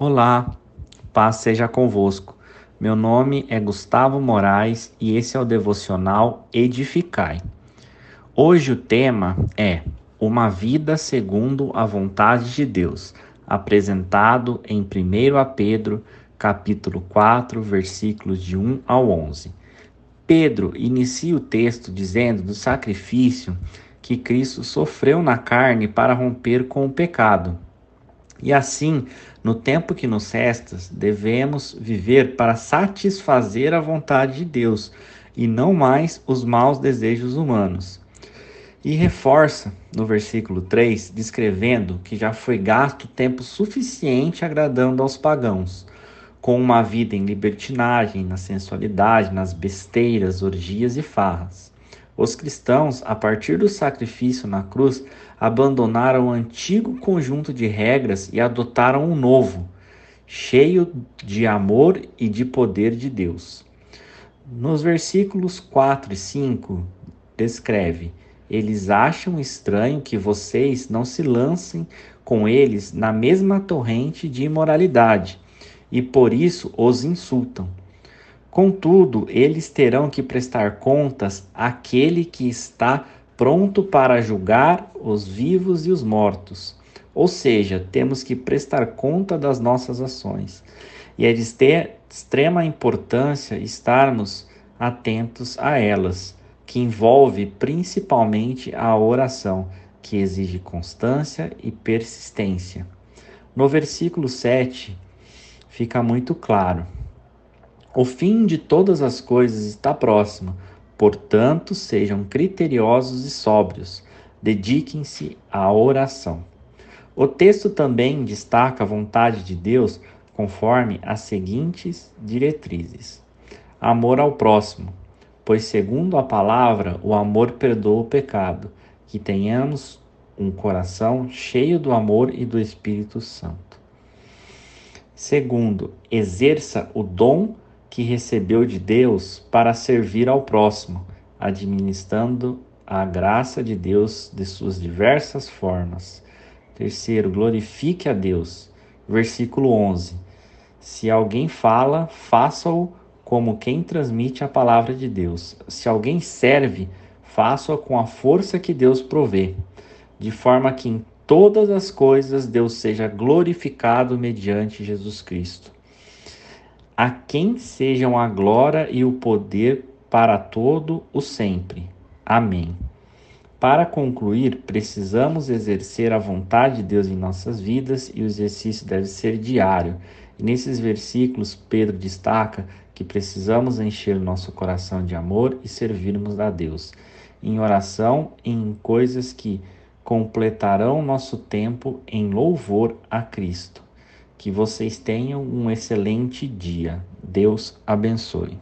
Olá, paz seja convosco. Meu nome é Gustavo Moraes e esse é o devocional Edificai. Hoje o tema é Uma vida segundo a vontade de Deus, apresentado em 1 Pedro, capítulo 4, versículos de 1 ao 11. Pedro inicia o texto dizendo do sacrifício que Cristo sofreu na carne para romper com o pecado e assim, no tempo que nos resta, devemos viver para satisfazer a vontade de Deus e não mais os maus desejos humanos. E reforça no versículo 3, descrevendo que já foi gasto tempo suficiente agradando aos pagãos, com uma vida em libertinagem, na sensualidade, nas besteiras, orgias e farras. Os cristãos, a partir do sacrifício na cruz, abandonaram o antigo conjunto de regras e adotaram um novo, cheio de amor e de poder de Deus. Nos versículos 4 e 5, descreve: Eles acham estranho que vocês não se lancem com eles na mesma torrente de imoralidade, e por isso os insultam. Contudo, eles terão que prestar contas àquele que está pronto para julgar os vivos e os mortos. Ou seja, temos que prestar conta das nossas ações. E é de extrema importância estarmos atentos a elas, que envolve principalmente a oração, que exige constância e persistência. No versículo 7 fica muito claro o fim de todas as coisas está próximo, portanto, sejam criteriosos e sóbrios. Dediquem-se à oração. O texto também destaca a vontade de Deus conforme as seguintes diretrizes: amor ao próximo, pois, segundo a palavra, o amor perdoa o pecado, que tenhamos um coração cheio do amor e do Espírito Santo. Segundo, exerça o dom que recebeu de Deus para servir ao próximo, administrando a graça de Deus de suas diversas formas. Terceiro, glorifique a Deus. Versículo 11. Se alguém fala, faça-o como quem transmite a palavra de Deus. Se alguém serve, faça-o com a força que Deus provê, de forma que em todas as coisas Deus seja glorificado mediante Jesus Cristo a quem sejam a glória e o poder para todo o sempre. Amém. Para concluir, precisamos exercer a vontade de Deus em nossas vidas e o exercício deve ser diário. E nesses versículos, Pedro destaca que precisamos encher o nosso coração de amor e servirmos a Deus em oração e em coisas que completarão nosso tempo em louvor a Cristo. Que vocês tenham um excelente dia. Deus abençoe.